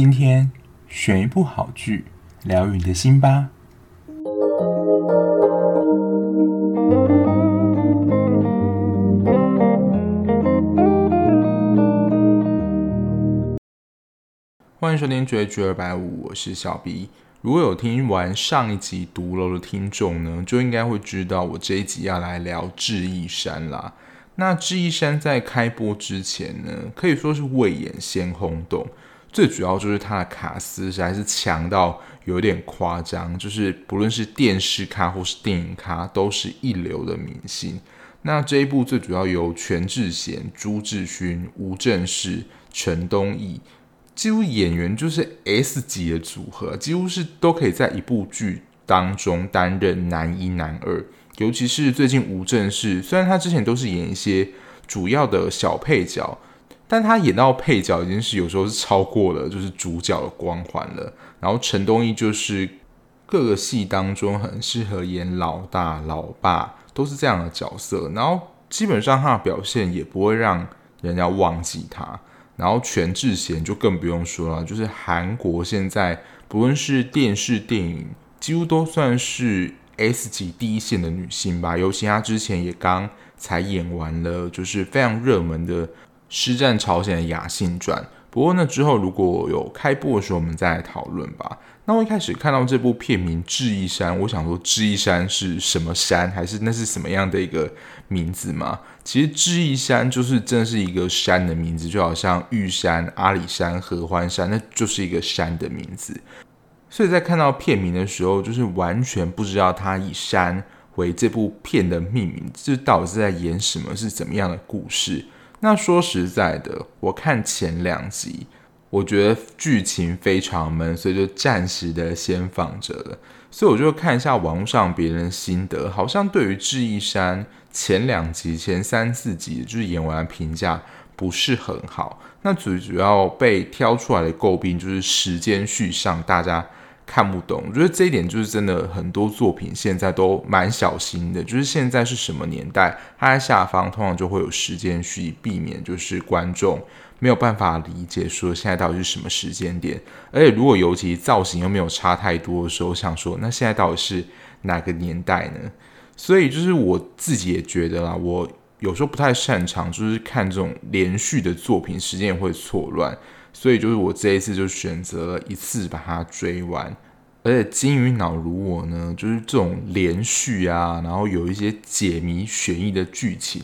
今天选一部好剧，疗愈你的心吧。欢迎收听追剧二百五，我是小 B。如果有听完上一集读楼的听众呢，就应该会知道我这一集要来聊《智异山》啦。那《智异山》在开播之前呢，可以说是未演先轰动。最主要就是它的卡司实在是强到有点夸张，就是不论是电视咖或是电影咖，都是一流的明星。那这一部最主要由全智贤、朱智勋、吴正式、陈东义，几乎演员就是 S 级的组合，几乎是都可以在一部剧当中担任男一、男二。尤其是最近吴正式，虽然他之前都是演一些主要的小配角，但他演到配角已经是有时候是超过了就是主角的光环了。然后陈东义就是各个戏当中很适合演老大、老爸，都是这样的角色。然后基本上他的表现也不会让人家忘记他。然后全智贤就更不用说了，就是韩国现在不论是电视、电影，几乎都算是。S 级第一线的女星吧，尤其她之前也刚才演完了，就是非常热门的《师战朝鲜》的雅信传。不过那之后如果有开播的时候，我们再来讨论吧。那我一开始看到这部片名《智异山》，我想说“智异山”是什么山，还是那是什么样的一个名字吗？其实“智异山”就是真的是一个山的名字，就好像玉山、阿里山、合欢山，那就是一个山的名字。所以在看到片名的时候，就是完全不知道他以山为这部片的命名，这到底是在演什么，是怎么样的故事？那说实在的，我看前两集，我觉得剧情非常闷，所以就暂时的先放着了。所以我就看一下网上别人心得，好像对于《智异山》前两集、前三四集就是演完评价不是很好。那最主要被挑出来的诟病就是时间序上，大家。看不懂，我觉得这一点就是真的，很多作品现在都蛮小心的。就是现在是什么年代，它在下方通常就会有时间序，避免就是观众没有办法理解说现在到底是什么时间点。而且如果尤其造型又没有差太多的时候，想说那现在到底是哪个年代呢？所以就是我自己也觉得啦，我有时候不太擅长就是看这种连续的作品，时间也会错乱。所以就是我这一次就选择了一次把它追完，而且金鱼脑如我呢，就是这种连续啊，然后有一些解谜悬疑的剧情，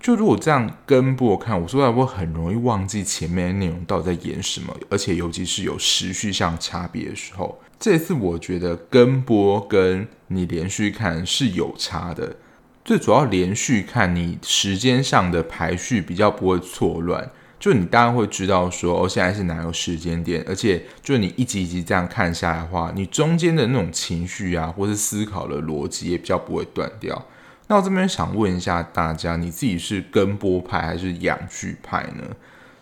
就如果这样跟播看，我说来我很容易忘记前面的内容到底在演什么，而且尤其是有时序上差别的时候，这次我觉得跟播跟你连续看是有差的，最主要连续看你时间上的排序比较不会错乱。就你当然会知道说哦，现在是哪个时间点，而且就你一集一集这样看下来的话，你中间的那种情绪啊，或是思考的逻辑也比较不会断掉。那我这边想问一下大家，你自己是跟播派还是养剧派呢？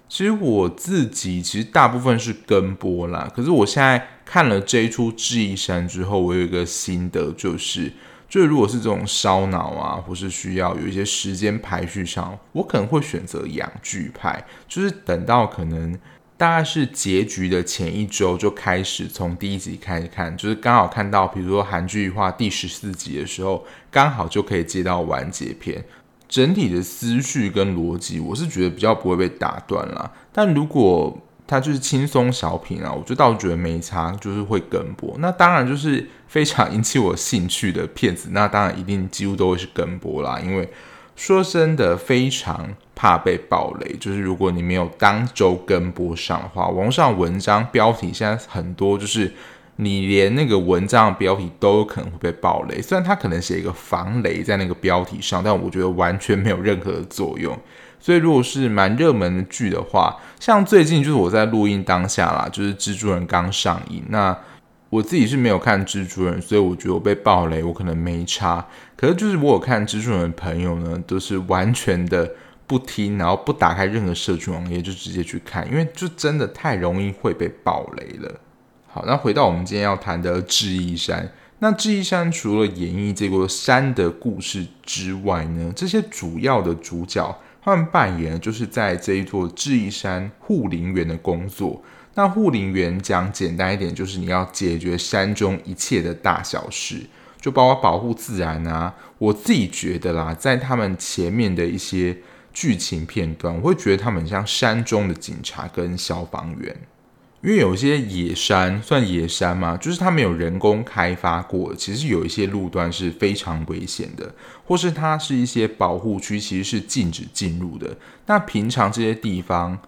其实我自己其实大部分是跟播啦，可是我现在看了这一出《智异山》之后，我有一个心得就是。就如果是这种烧脑啊，或是需要有一些时间排序上，我可能会选择养剧派，就是等到可能大概是结局的前一周就开始从第一集开始看，就是刚好看到比如说韩剧化第十四集的时候，刚好就可以接到完结篇，整体的思绪跟逻辑，我是觉得比较不会被打断啦。但如果它就是轻松小品啊，我就倒觉得没差，就是会跟播。那当然就是非常引起我兴趣的片子，那当然一定几乎都会是跟播啦。因为说真的，非常怕被暴雷。就是如果你没有当周跟播上的话，网上文章标题现在很多，就是你连那个文章的标题都有可能会被爆雷。虽然它可能写一个防雷在那个标题上，但我觉得完全没有任何的作用。所以，如果是蛮热门的剧的话，像最近就是我在录音当下啦，就是蜘蛛人刚上映。那我自己是没有看蜘蛛人，所以我觉得我被爆雷，我可能没差。可是就是我有看蜘蛛人的朋友呢，都是完全的不听，然后不打开任何社群网页就直接去看，因为就真的太容易会被爆雷了。好，那回到我们今天要谈的《智异山》，那《智异山》除了演绎这个山的故事之外呢，这些主要的主角。他们扮演的就是在这一座智异山护林员的工作。那护林员讲简单一点，就是你要解决山中一切的大小事，就包括保护自然啊。我自己觉得啦，在他们前面的一些剧情片段，我会觉得他们像山中的警察跟消防员。因为有一些野山算野山吗？就是它没有人工开发过，其实有一些路段是非常危险的，或是它是一些保护区，其实是禁止进入的。那平常这些地方，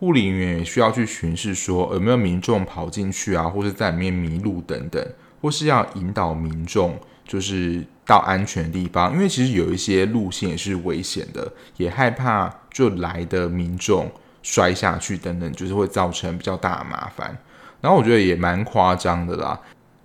护林员也需要去巡视，说有没有民众跑进去啊，或是在里面迷路等等，或是要引导民众就是到安全的地方。因为其实有一些路线也是危险的，也害怕就来的民众。摔下去等等，就是会造成比较大的麻烦。然后我觉得也蛮夸张的啦，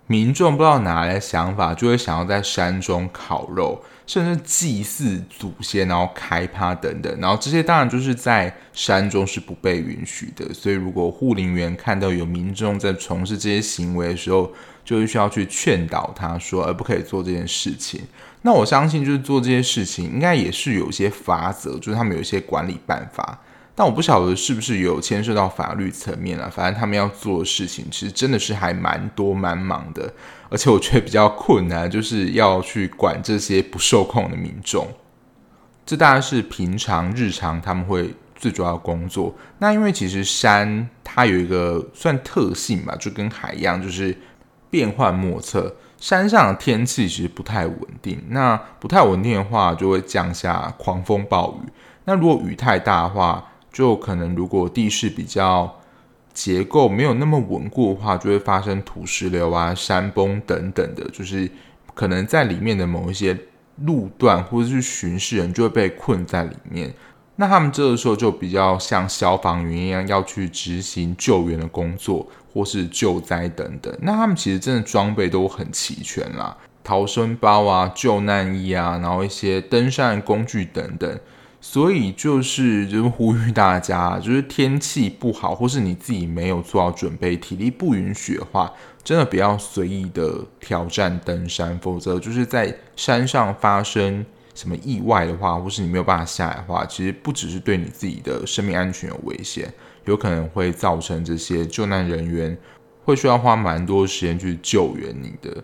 民众不知道哪来的想法，就会想要在山中烤肉，甚至祭祀祖先，然后开趴等等。然后这些当然就是在山中是不被允许的。所以如果护林员看到有民众在从事这些行为的时候，就是需要去劝导他说，而不可以做这件事情。那我相信，就是做这些事情，应该也是有一些法则，就是他们有一些管理办法。但我不晓得是不是有牵涉到法律层面啊，反正他们要做的事情，其实真的是还蛮多蛮忙的，而且我觉得比较困难，就是要去管这些不受控的民众。这大概是平常日常他们会最主要工作。那因为其实山它有一个算特性吧，就跟海一样，就是变幻莫测。山上的天气其实不太稳定，那不太稳定的话，就会降下狂风暴雨。那如果雨太大的话，就可能，如果地势比较结构没有那么稳固的话，就会发生土石流啊、山崩等等的，就是可能在里面的某一些路段或者是巡视人就会被困在里面。那他们这个时候就比较像消防员一样，要去执行救援的工作或是救灾等等。那他们其实真的装备都很齐全啦，逃生包啊、救难衣啊，然后一些登山工具等等。所以就是就是呼吁大家，就是天气不好，或是你自己没有做好准备，体力不允许的话，真的不要随意的挑战登山，否则就是在山上发生什么意外的话，或是你没有办法下来的话，其实不只是对你自己的生命安全有危险，有可能会造成这些救难人员会需要花蛮多时间去救援你的。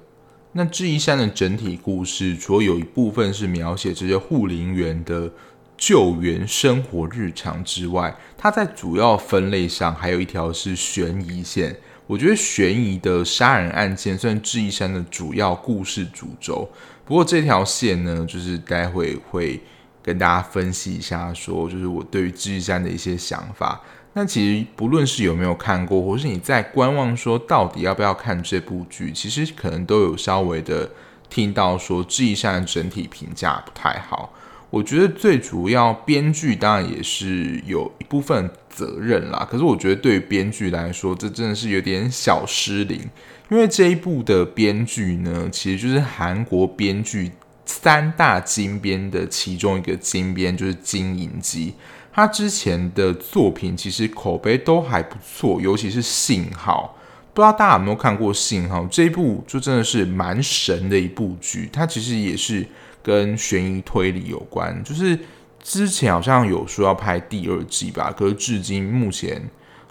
那智异山的整体故事，除了有一部分是描写这些护林员的。救援生活日常之外，它在主要分类上还有一条是悬疑线。我觉得悬疑的杀人案件算智异山的主要故事主轴。不过这条线呢，就是待会会跟大家分析一下说，就是我对于智异山的一些想法。那其实不论是有没有看过，或是你在观望说到底要不要看这部剧，其实可能都有稍微的听到说智异山的整体评价不太好。我觉得最主要编剧当然也是有一部分责任啦，可是我觉得对于编剧来说，这真的是有点小失灵，因为这一部的编剧呢，其实就是韩国编剧三大金编的其中一个金编，就是金银姬。他之前的作品其实口碑都还不错，尤其是《信号》，不知道大家有没有看过《信号》这一部，就真的是蛮神的一部剧，它其实也是。跟悬疑推理有关，就是之前好像有说要拍第二季吧，可是至今目前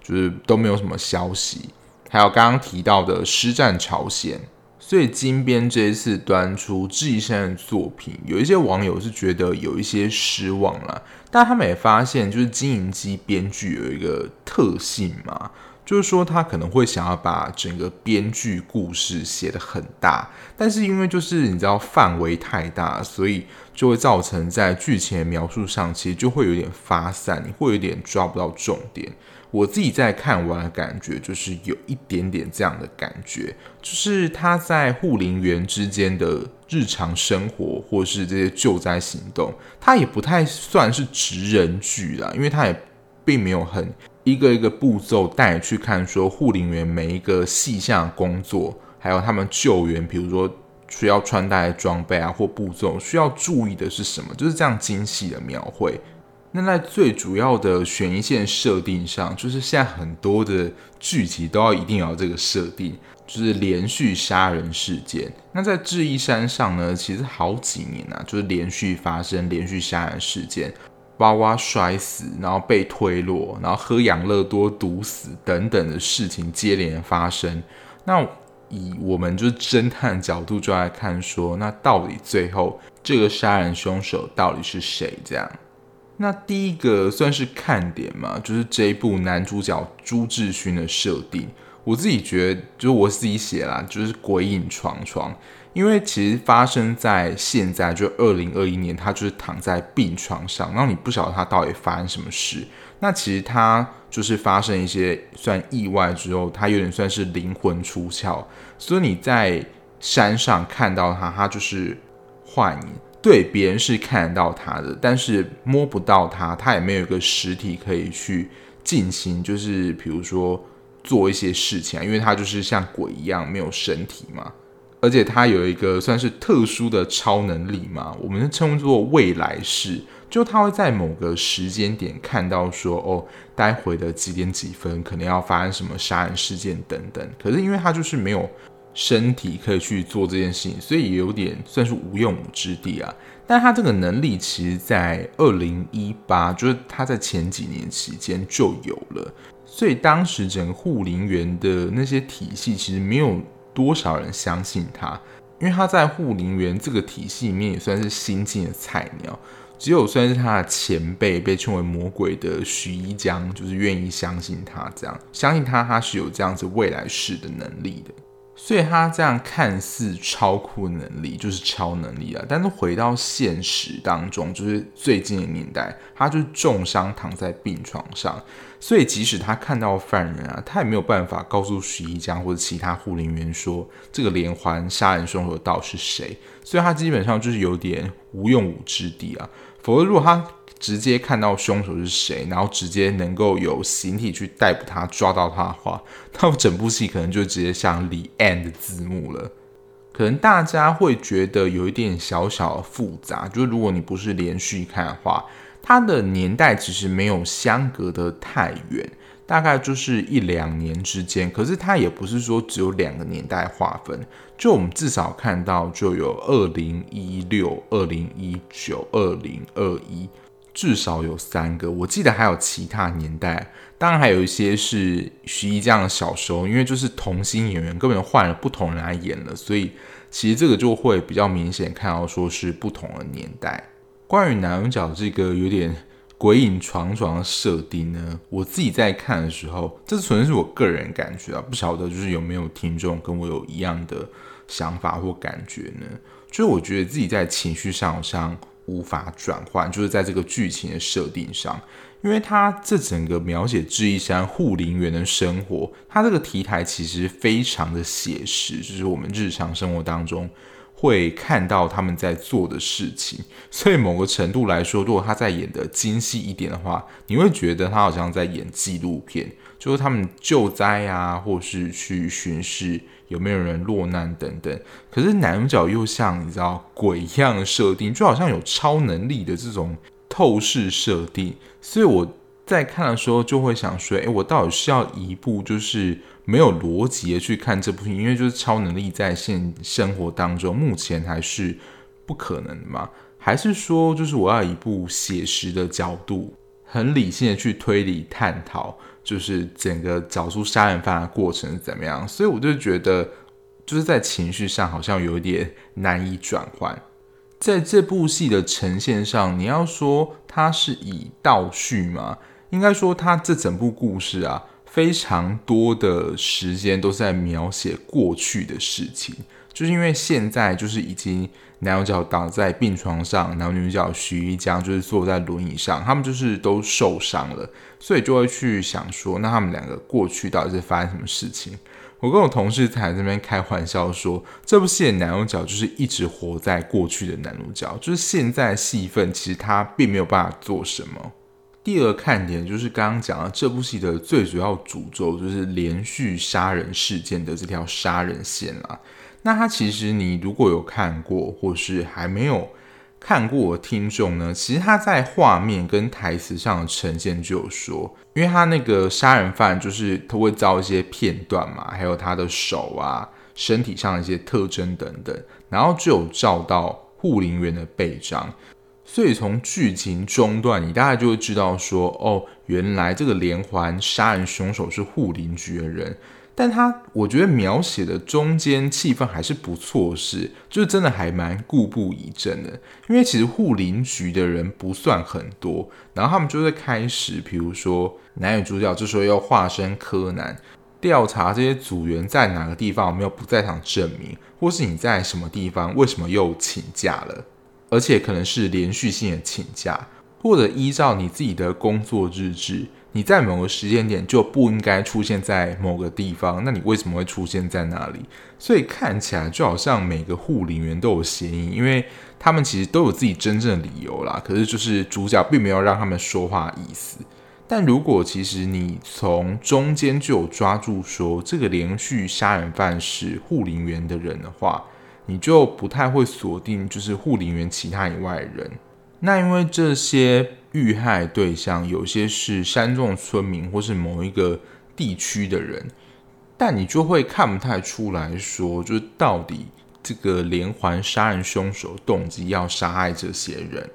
就是都没有什么消息。还有刚刚提到的《师战朝鲜》，所以金编这一次端出智异山的作品，有一些网友是觉得有一些失望了，但他们也发现，就是金银姬编剧有一个特性嘛。就是说，他可能会想要把整个编剧故事写得很大，但是因为就是你知道范围太大，所以就会造成在剧情的描述上，其实就会有点发散，你会有点抓不到重点。我自己在看完的感觉，就是有一点点这样的感觉，就是他在护林员之间的日常生活，或是这些救灾行动，他也不太算是职人剧啦，因为他也并没有很。一个一个步骤带你去看，说护林员每一个细项工作，还有他们救援，比如说需要穿戴的装备啊，或步骤需要注意的是什么，就是这样精细的描绘。那在最主要的悬疑线设定上，就是现在很多的剧集都要一定要这个设定，就是连续杀人事件。那在智异山上呢，其实好几年啊，就是连续发生连续杀人事件。包括摔死，然后被推落，然后喝养乐多毒死等等的事情接连发生。那以我们就是侦探的角度就来看说，那到底最后这个杀人凶手到底是谁？这样，那第一个算是看点嘛，就是这一部男主角朱智勋的设定。我自己觉得，就是我自己写啦，就是鬼影幢幢。因为其实发生在现在，就二零二一年，他就是躺在病床上，然后你不晓得他到底发生什么事。那其实他就是发生一些算意外之后，他有点算是灵魂出窍。所以你在山上看到他，他就是幻影，对，别人是看得到他的，但是摸不到他，他也没有一个实体可以去进行，就是比如说做一些事情啊，因为他就是像鬼一样没有身体嘛。而且他有一个算是特殊的超能力嘛，我们称作未来式，就他会在某个时间点看到说，哦，待会的几点几分可能要发生什么杀人事件等等。可是因为他就是没有身体可以去做这件事情，所以也有点算是无用武之地啊。但他这个能力其实，在二零一八，就是他在前几年期间就有了，所以当时整个护林员的那些体系其实没有。多少人相信他？因为他在护林员这个体系里面也算是新进的菜鸟，只有算是他的前辈被称为魔鬼的徐一江，就是愿意相信他，这样相信他，他是有这样子未来式的能力的。所以他这样看似超酷能力就是超能力啊，但是回到现实当中，就是最近的年代，他就重伤躺在病床上，所以即使他看到犯人啊，他也没有办法告诉徐一江或者其他护林员说这个连环杀人凶手到底是谁，所以他基本上就是有点无用武之地啊。否则如果他直接看到凶手是谁，然后直接能够有形体去逮捕他、抓到他的话，那整部戏可能就直接像 The End 的字幕了。可能大家会觉得有一点小小的复杂，就是如果你不是连续看的话，它的年代其实没有相隔的太远，大概就是一两年之间。可是它也不是说只有两个年代划分，就我们至少看到就有二零一六、二零一九、二零二一。至少有三个，我记得还有其他年代，当然还有一些是徐一江的小时候，因为就是童星演员根本换了不同人来演了，所以其实这个就会比较明显看到说是不同的年代。关于男主角这个有点鬼影幢幢的设定呢，我自己在看的时候，这纯粹是我个人感觉啊，不晓得就是有没有听众跟我有一样的想法或感觉呢？就是我觉得自己在情绪上好像。无法转换，就是在这个剧情的设定上，因为他这整个描写智异山护林员的生活，他这个题材其实非常的写实，就是我们日常生活当中会看到他们在做的事情，所以某个程度来说，如果他在演的精细一点的话，你会觉得他好像在演纪录片，就是他们救灾啊，或是去巡视。有没有人落难等等？可是男主角又像你知道鬼一样设定，就好像有超能力的这种透视设定，所以我在看的时候就会想说：诶，我到底是要一部就是没有逻辑的去看这部戏？因为就是超能力在现生活当中目前还是不可能的嘛？还是说就是我要一部写实的角度，很理性的去推理探讨？就是整个找出杀人犯的过程是怎么样，所以我就觉得，就是在情绪上好像有点难以转换。在这部戏的呈现上，你要说它是以倒叙吗？应该说它这整部故事啊，非常多的时间都是在描写过去的事情，就是因为现在就是已经。男主角倒在病床上，然后女主角徐一江就是坐在轮椅上，他们就是都受伤了，所以就会去想说，那他们两个过去到底是发生什么事情？我跟我同事在这边开玩笑说，这部戏的男主角就是一直活在过去的男主角，就是现在戏份其实他并没有办法做什么。第二看点就是刚刚讲的这部戏的最主要主轴，就是连续杀人事件的这条杀人线啦。那他其实，你如果有看过，或是还没有看过的听众呢，其实他在画面跟台词上的呈现就有说，因为他那个杀人犯就是他会照一些片段嘛，还有他的手啊、身体上的一些特征等等，然后就有照到护林员的背章，所以从剧情中段，你大概就会知道说，哦，原来这个连环杀人凶手是护林局的人。但他我觉得描写的中间气氛还是不错，是就是真的还蛮故布疑阵的。因为其实护林局的人不算很多，然后他们就会开始，比如说男女主角这时候要化身柯南，调查这些组员在哪个地方有没有不在场证明，或是你在什么地方为什么又请假了，而且可能是连续性的请假，或者依照你自己的工作日志。你在某个时间点就不应该出现在某个地方，那你为什么会出现在那里？所以看起来就好像每个护林员都有嫌疑，因为他们其实都有自己真正的理由啦。可是就是主角并没有让他们说话的意思。但如果其实你从中间就有抓住说这个连续杀人犯是护林员的人的话，你就不太会锁定就是护林员其他以外的人。那因为这些。遇害对象有些是山中村民或是某一个地区的人，但你就会看不太出来说，就是到底这个连环杀人凶手动机要杀害这些人。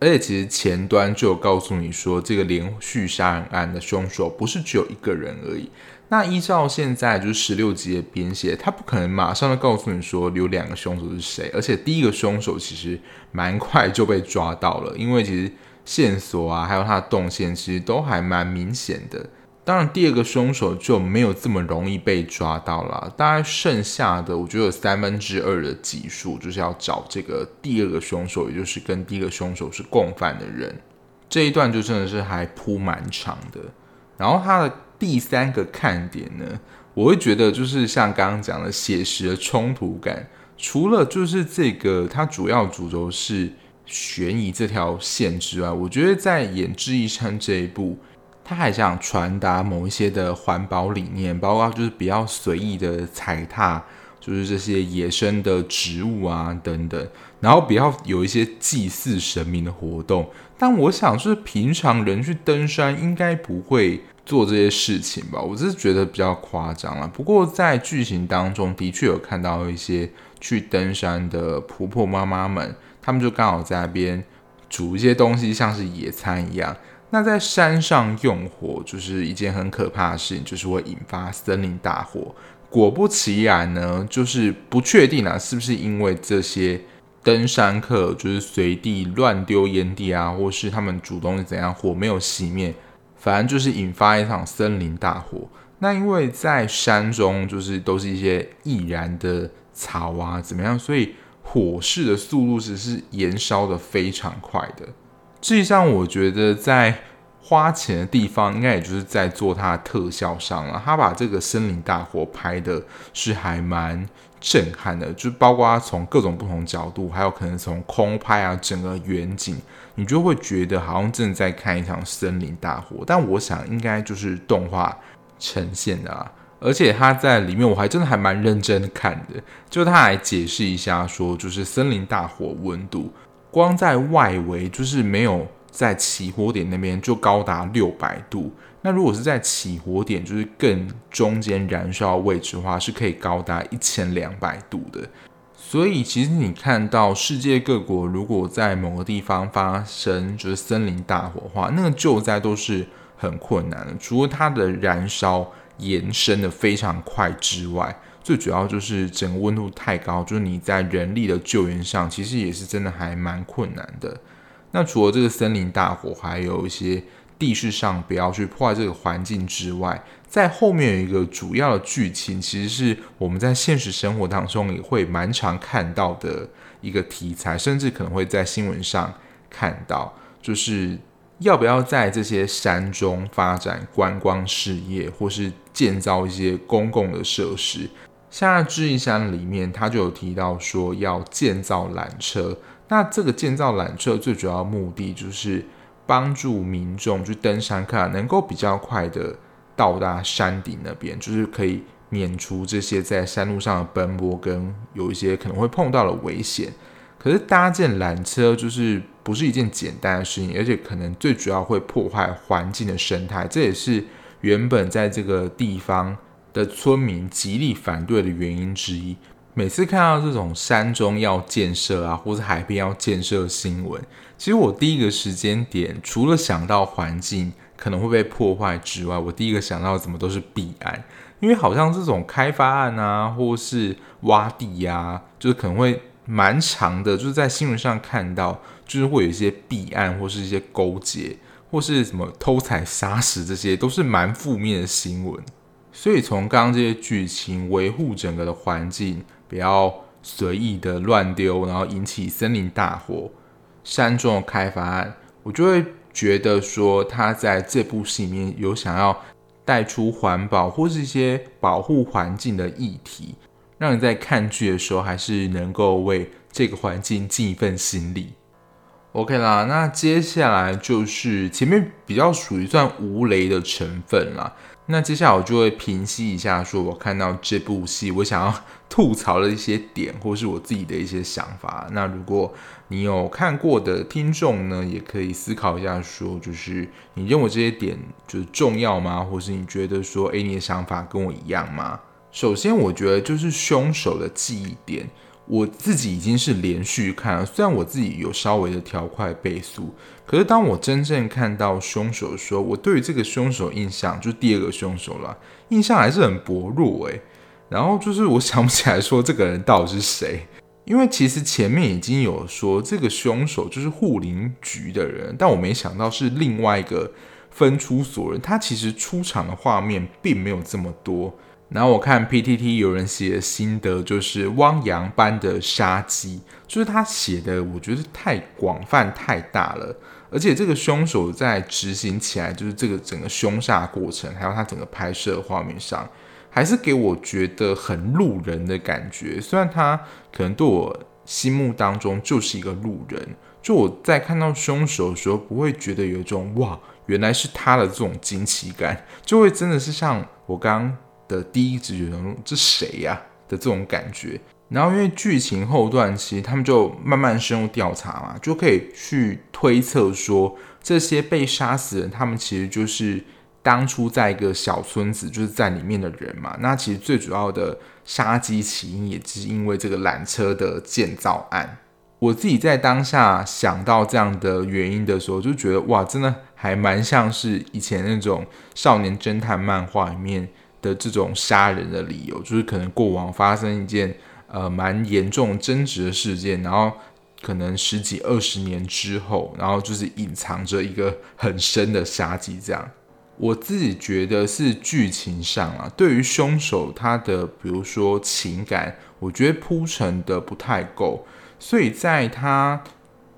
而且其实前端就有告诉你说，这个连续杀人案的凶手不是只有一个人而已。那依照现在就是十六集的编写，他不可能马上就告诉你说有两个凶手是谁，而且第一个凶手其实蛮快就被抓到了，因为其实。线索啊，还有他的动线，其实都还蛮明显的。当然，第二个凶手就没有这么容易被抓到了。大概剩下的，我觉得有三分之二的集数，就是要找这个第二个凶手，也就是跟第一个凶手是共犯的人。这一段就真的是还铺蛮长的。然后他的第三个看点呢，我会觉得就是像刚刚讲的写实的冲突感，除了就是这个，它主要主轴是。悬疑这条线之外，我觉得在演《智异山》这一部，他还想传达某一些的环保理念，包括就是比较随意的踩踏，就是这些野生的植物啊等等，然后比较有一些祭祀神明的活动。但我想，是平常人去登山应该不会做这些事情吧？我只是觉得比较夸张了。不过在剧情当中的确有看到一些去登山的婆婆妈妈们。他们就刚好在那边煮一些东西，像是野餐一样。那在山上用火，就是一件很可怕的事情，就是会引发森林大火。果不其然呢，就是不确定啊，是不是因为这些登山客就是随地乱丢烟蒂啊，或是他们煮东西怎样，火没有熄灭，反正就是引发一场森林大火。那因为在山中，就是都是一些易燃的草啊，怎么样，所以。火势的速度只是燃烧的非常快的。实际上，我觉得在花钱的地方，应该也就是在做它的特效上了。他把这个森林大火拍的是还蛮震撼的，就包括他从各种不同角度，还有可能从空拍啊，整个远景，你就会觉得好像正在看一场森林大火。但我想，应该就是动画呈现的啊。而且他在里面，我还真的还蛮认真看的。就他还解释一下说，就是森林大火温度，光在外围就是没有在起火点那边就高达六百度。那如果是在起火点，就是更中间燃烧位置的话，是可以高达一千两百度的。所以其实你看到世界各国，如果在某个地方发生就是森林大火的话，那个救灾都是很困难的，除了它的燃烧。延伸的非常快之外，最主要就是整个温度太高，就是你在人力的救援上，其实也是真的还蛮困难的。那除了这个森林大火，还有一些地势上不要去破坏这个环境之外，在后面有一个主要的剧情，其实是我们在现实生活当中也会蛮常看到的一个题材，甚至可能会在新闻上看到，就是。要不要在这些山中发展观光事业，或是建造一些公共的设施？像在智异山里面，他就有提到说要建造缆车。那这个建造缆车最主要目的就是帮助民众去登山客能够比较快的到达山顶那边，就是可以免除这些在山路上的奔波跟有一些可能会碰到的危险。可是搭建缆车就是不是一件简单的事情，而且可能最主要会破坏环境的生态，这也是原本在这个地方的村民极力反对的原因之一。每次看到这种山中要建设啊，或者海边要建设新闻，其实我第一个时间点，除了想到环境可能会被破坏之外，我第一个想到怎么都是弊案，因为好像这种开发案啊，或是挖地呀、就是可能会蛮长的，就是在新闻上看到，就是会有一些弊案，或是一些勾结，或是什么偷采砂石，这些都是蛮负面的新闻。所以从刚刚这些剧情，维护整个的环境。不要随意的乱丢，然后引起森林大火、山中的开发案，我就会觉得说他在这部戏里面有想要带出环保或是一些保护环境的议题，让你在看剧的时候还是能够为这个环境尽一份心力。OK 啦，那接下来就是前面比较属于算无雷的成分啦。那接下来我就会平息一下，说我看到这部戏，我想要吐槽的一些点，或是我自己的一些想法。那如果你有看过的听众呢，也可以思考一下，说就是你认为这些点就是重要吗？或是你觉得说，诶，你的想法跟我一样吗？首先，我觉得就是凶手的记忆点。我自己已经是连续看了，虽然我自己有稍微的调快倍速，可是当我真正看到凶手的时候，我对于这个凶手印象，就第二个凶手了，印象还是很薄弱诶。然后就是我想不起来说这个人到底是谁，因为其实前面已经有说这个凶手就是护林局的人，但我没想到是另外一个分出所人，他其实出场的画面并没有这么多。然后我看 PTT 有人写的心得，就是汪洋般的杀机，就是他写的，我觉得太广泛太大了，而且这个凶手在执行起来，就是这个整个凶杀过程，还有他整个拍摄画面上，还是给我觉得很路人的感觉。虽然他可能对我心目当中就是一个路人，就我在看到凶手的时候，不会觉得有一种哇，原来是他的这种惊奇感，就会真的是像我刚刚。的第一直觉中，这谁呀、的这种感觉，然后因为剧情后段，其实他们就慢慢深入调查嘛，就可以去推测说，这些被杀死人，他们其实就是当初在一个小村子，就是在里面的人嘛。那其实最主要的杀机起因，也是因为这个缆车的建造案。我自己在当下想到这样的原因的时候，就觉得哇，真的还蛮像是以前那种少年侦探漫画里面。的这种杀人的理由，就是可能过往发生一件呃蛮严重争执的事件，然后可能十几二十年之后，然后就是隐藏着一个很深的杀机。这样，我自己觉得是剧情上啊，对于凶手他的比如说情感，我觉得铺陈的不太够，所以在他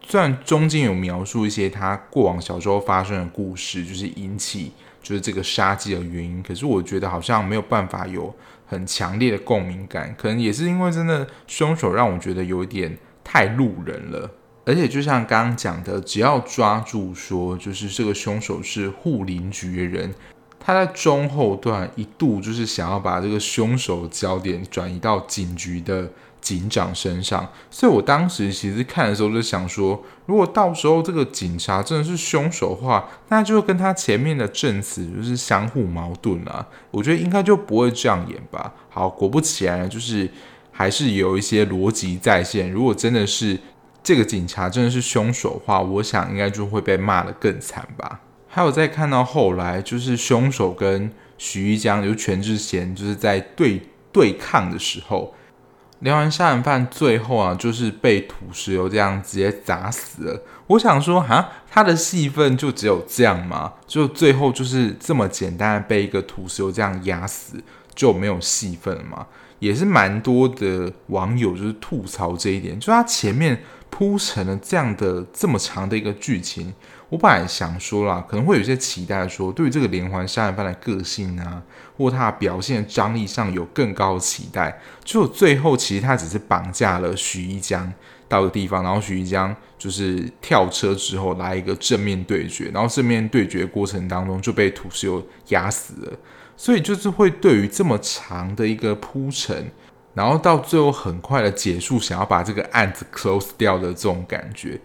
虽然中间有描述一些他过往小时候发生的故事，就是引起。就是这个杀机的原因，可是我觉得好像没有办法有很强烈的共鸣感，可能也是因为真的凶手让我觉得有一点太路人了，而且就像刚刚讲的，只要抓住说就是这个凶手是护林局的人，他在中后段一度就是想要把这个凶手焦点转移到警局的。警长身上，所以我当时其实看的时候就想说，如果到时候这个警察真的是凶手的话，那就跟他前面的证词就是相互矛盾了。我觉得应该就不会这样演吧。好，果不其然，就是还是有一些逻辑在线。如果真的是这个警察真的是凶手的话，我想应该就会被骂得更惨吧。还有再看到后来，就是凶手跟徐一江，就全智贤，就是在对对抗的时候。连环杀人犯最后啊，就是被土石流这样直接砸死了。我想说，哈，他的戏份就只有这样吗？就最后就是这么简单的被一个土石流这样压死，就没有戏份了吗？也是蛮多的网友就是吐槽这一点，就他前面铺成了这样的这么长的一个剧情。我本来想说啦，可能会有些期待说，说对于这个连环杀人犯的个性啊，或他表现张力上有更高的期待。就最后其实他只是绑架了徐一江到个地方，然后徐一江就是跳车之后来一个正面对决，然后正面对决过程当中就被土石流压死了。所以就是会对于这么长的一个铺陈，然后到最后很快的结束，想要把这个案子 close 掉的这种感觉。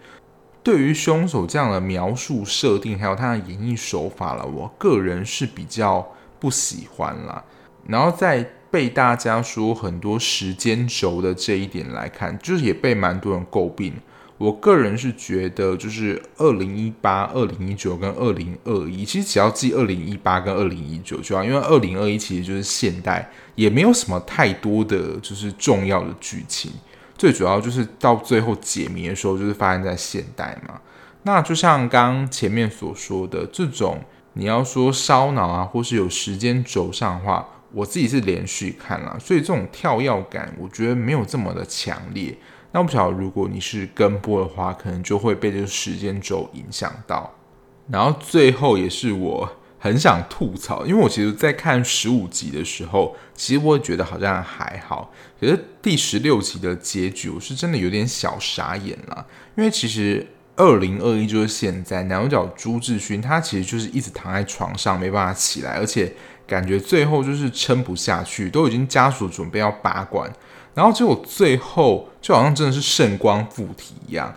对于凶手这样的描述设定，还有他的演绎手法了，我个人是比较不喜欢啦。然后在被大家说很多时间轴的这一点来看，就是也被蛮多人诟病。我个人是觉得，就是二零一八、二零一九跟二零二一，其实只要记二零一八跟二零一九就好，因为二零二一其实就是现代，也没有什么太多的就是重要的剧情，最主要就是到最后解谜的时候，就是发生在现代嘛。那就像刚前面所说的这种，你要说烧脑啊，或是有时间轴上的话。我自己是连续看了，所以这种跳跃感，我觉得没有这么的强烈。那我不晓得，如果你是跟播的话，可能就会被这个时间轴影响到。然后最后也是我很想吐槽，因为我其实，在看十五集的时候，其实我也觉得好像还好。可是第十六集的结局，我是真的有点小傻眼了。因为其实二零二一就是现在，男主角朱智勋他其实就是一直躺在床上没办法起来，而且。感觉最后就是撑不下去，都已经家属准备要拔管，然后结果最后就好像真的是圣光附体一样。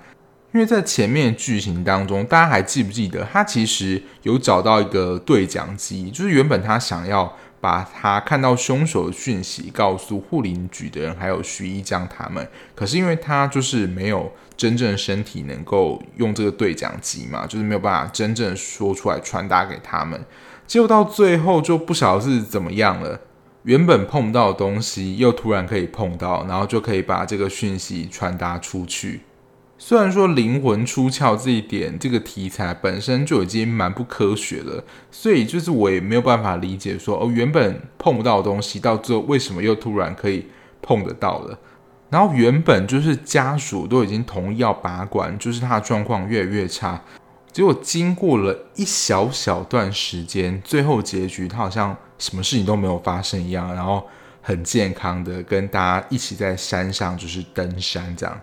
因为在前面剧情当中，大家还记不记得他其实有找到一个对讲机，就是原本他想要把他看到凶手的讯息告诉护林局的人，还有徐一江他们，可是因为他就是没有真正身体能够用这个对讲机嘛，就是没有办法真正说出来传达给他们。结果到最后就不晓得是怎么样了，原本碰不到的东西又突然可以碰到，然后就可以把这个讯息传达出去。虽然说灵魂出窍这一点，这个题材本身就已经蛮不科学了，所以就是我也没有办法理解说，哦，原本碰不到的东西，到最后为什么又突然可以碰得到了？然后原本就是家属都已经同意要拔管，就是他的状况越来越差。结果经过了一小小段时间，最后结局他好像什么事情都没有发生一样，然后很健康的跟大家一起在山上就是登山这样。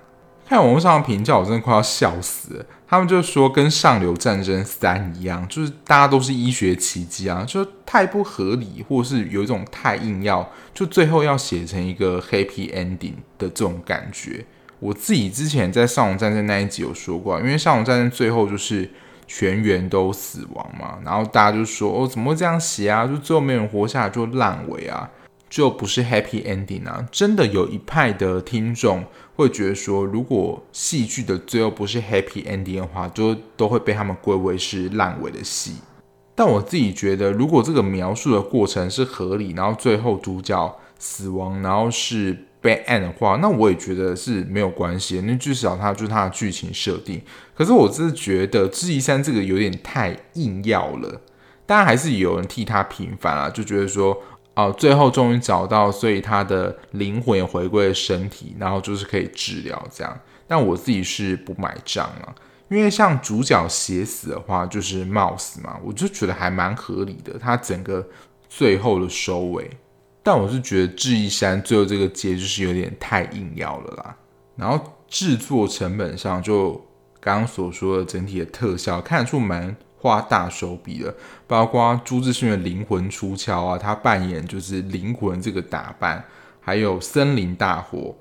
看网络上的评价，我真的快要笑死了。他们就说跟《上流战争三》一样，就是大家都是医学奇迹啊，就太不合理，或是有一种太硬要，就最后要写成一个 happy ending 的这种感觉。我自己之前在《上龙战争》那一集有说过，因为《上龙战争》最后就是全员都死亡嘛，然后大家就说：“哦，怎么会这样写啊？就最后没人活下来，就烂尾啊，就不是 happy ending 啊！”真的有一派的听众会觉得说，如果戏剧的最后不是 happy ending 的话，就都会被他们归为是烂尾的戏。但我自己觉得，如果这个描述的过程是合理，然后最后主角死亡，然后是。bad end 的话，那我也觉得是没有关系，那至少它就是它的剧情设定。可是我是觉得智异山这个有点太硬要了，当然还是有人替他平反啊，就觉得说，哦、最后终于找到，所以他的灵魂也回归了身体，然后就是可以治疗这样。但我自己是不买账了，因为像主角写死的话，就是冒死嘛，我就觉得还蛮合理的，他整个最后的收尾。但我是觉得智异山最后这个结局是有点太硬要了啦。然后制作成本上，就刚刚所说的整体的特效，看得出蛮花大手笔的。包括朱志勋的灵魂出窍啊，他扮演就是灵魂这个打扮，还有森林大火，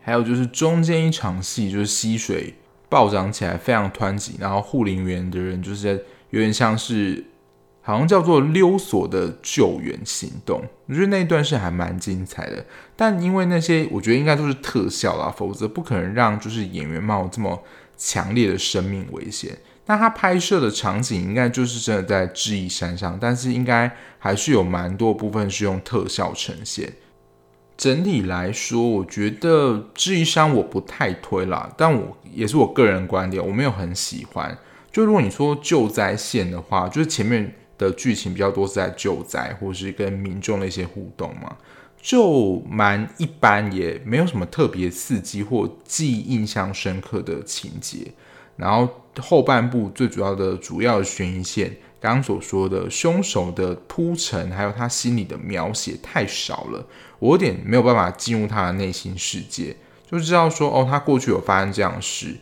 还有就是中间一场戏，就是溪水暴涨起来非常湍急，然后护林员的人就是有点像是。好像叫做溜索的救援行动，我觉得那段是还蛮精彩的。但因为那些，我觉得应该都是特效啦，否则不可能让就是演员冒这么强烈的生命危险。那他拍摄的场景应该就是真的在智异山上，但是应该还是有蛮多部分是用特效呈现。整体来说，我觉得智异山我不太推啦，但我也是我个人观点，我没有很喜欢。就如果你说救灾线的话，就是前面。的剧情比较多是在救灾，或是跟民众的一些互动嘛，就蛮一般，也没有什么特别刺激或记忆印象深刻的情节。然后后半部最主要的主要悬疑线，刚刚所说的凶手的铺陈，还有他心里的描写太少了，我有点没有办法进入他的内心世界，就知道说哦，他过去有发生这样的事，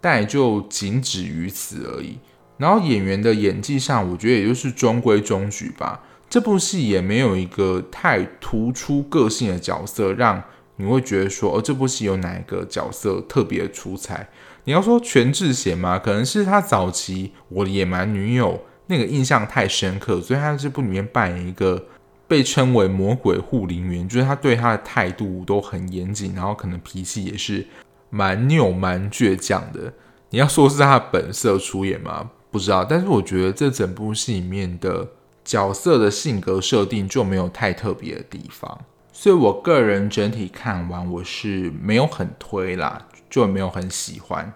但也就仅止于此而已。然后演员的演技上，我觉得也就是中规中矩吧。这部戏也没有一个太突出个性的角色，让你会觉得说，哦，这部戏有哪一个角色特别出彩。你要说全智贤嘛，可能是他早期《我的野蛮女友》那个印象太深刻，所以他在这部里面扮演一个被称为魔鬼护林员，就是他对他的态度都很严谨，然后可能脾气也是蛮拗、蛮倔强的。你要说是他的本色出演吗？不知道。但是我觉得这整部戏里面的角色的性格设定就没有太特别的地方，所以我个人整体看完我是没有很推啦，就没有很喜欢。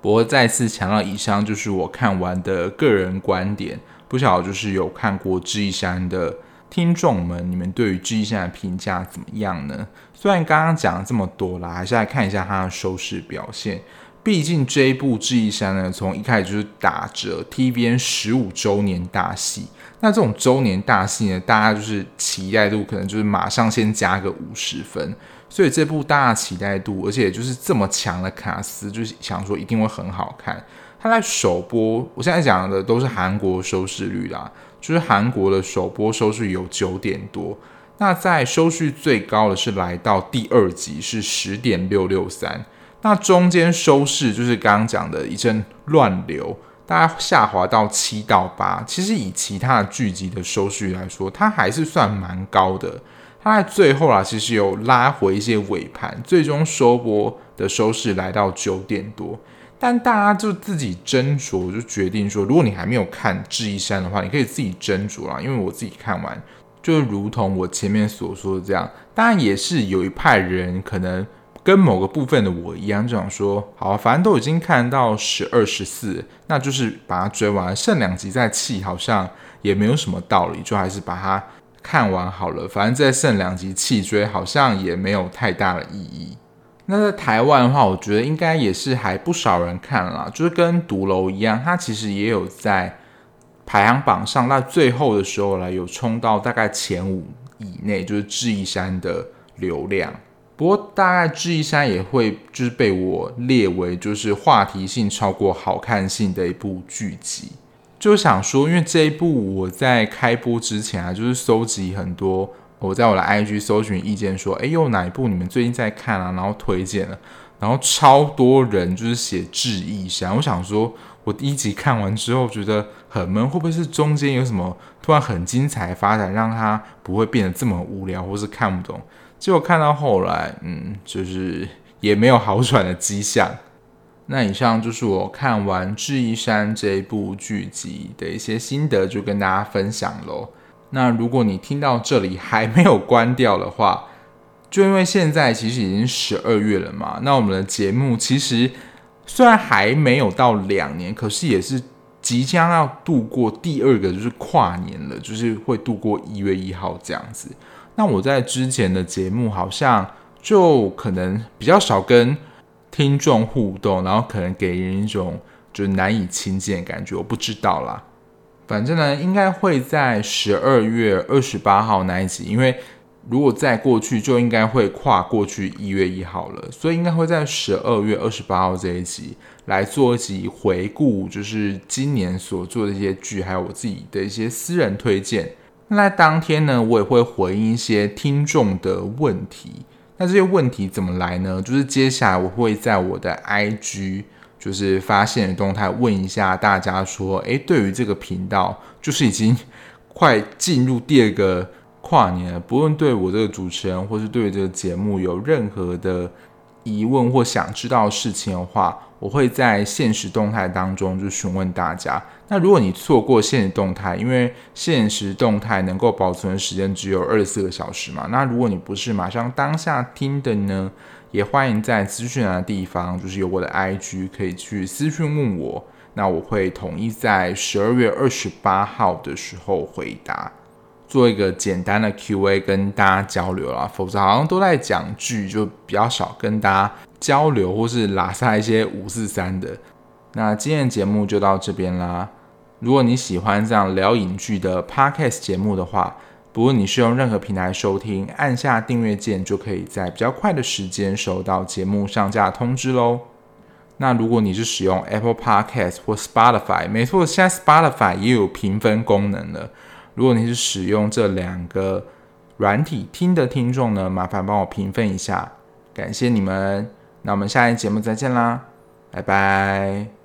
不过再次强调，以上就是我看完的个人观点，不晓得就是有看过《智异山》的。听众们，你们对于《智异山》的评价怎么样呢？虽然刚刚讲了这么多啦，还是来看一下它的收视表现。毕竟这一部《智异山》呢，从一开始就是打着 TVN 十五周年大戏。那这种周年大戏呢，大家就是期待度可能就是马上先加个五十分。所以这部大期待度，而且就是这么强的卡司，就是想说一定会很好看。它在首播，我现在讲的都是韩国收视率啦。就是韩国的首播收视有九点多，那在收视最高的是来到第二集是十点六六三，那中间收视就是刚刚讲的一阵乱流，大概下滑到七到八。其实以其他的剧集的收视率来说，它还是算蛮高的。它在最后啊，其实有拉回一些尾盘，最终收播的收视来到九点多。但大家就自己斟酌，就决定说，如果你还没有看《智异山》的话，你可以自己斟酌啦。因为我自己看完，就如同我前面所说的这样，当然也是有一派人可能跟某个部分的我一样，就想说，好，反正都已经看到十二、十四，那就是把它追完，剩两集再弃，好像也没有什么道理，就还是把它看完好了。反正再剩两集弃追，好像也没有太大的意义。那在台湾的话，我觉得应该也是还不少人看啦，就是跟独楼一样，它其实也有在排行榜上，那最后的时候呢，有冲到大概前五以内，就是智异山的流量。不过大概智异山也会就是被我列为就是话题性超过好看性的一部剧集，就想说，因为这一部我在开播之前啊，就是搜集很多。我在我的 IG 搜寻意见，说，哎，有哪一部你们最近在看啊？然后推荐了，然后超多人就是写《智异山》。我想说，我第一集看完之后觉得很闷，会不会是中间有什么突然很精彩的发展，让它不会变得这么无聊，或是看不懂？结果看到后来，嗯，就是也没有好转的迹象。那以上就是我看完《智异山》这一部剧集的一些心得，就跟大家分享喽。那如果你听到这里还没有关掉的话，就因为现在其实已经十二月了嘛。那我们的节目其实虽然还没有到两年，可是也是即将要度过第二个就是跨年了，就是会度过一月一号这样子。那我在之前的节目好像就可能比较少跟听众互动，然后可能给人一种就是难以亲近的感觉，我不知道啦。反正呢，应该会在十二月二十八号那一集，因为如果再过去，就应该会跨过去一月一号了，所以应该会在十二月二十八号这一集来做一集回顾，就是今年所做的一些剧，还有我自己的一些私人推荐。那当天呢，我也会回应一些听众的问题。那这些问题怎么来呢？就是接下来我会在我的 IG。就是发现动态问一下大家说，诶，对于这个频道，就是已经 快进入第二个跨年了，不论对我这个主持人，或是对这个节目有任何的疑问或想知道的事情的话，我会在限时动态当中就询问大家。那如果你错过限时动态，因为限时动态能够保存的时间只有二十四个小时嘛，那如果你不是马上当下听的呢？也欢迎在资讯栏的地方，就是有我的 IG，可以去私讯问我。那我会统一在十二月二十八号的时候回答，做一个简单的 QA 跟大家交流啦。否则好像都在讲剧，就比较少跟大家交流，或是拉撒一些五四三的。那今天的节目就到这边啦。如果你喜欢这样聊影剧的 Podcast 节目的话，不论你是用任何平台收听，按下订阅键就可以在比较快的时间收到节目上架通知喽。那如果你是使用 Apple Podcast 或 Spotify，没错，现在 Spotify 也有评分功能了。如果你是使用这两个软体听的听众呢，麻烦帮我评分一下，感谢你们。那我们下一节目再见啦，拜拜。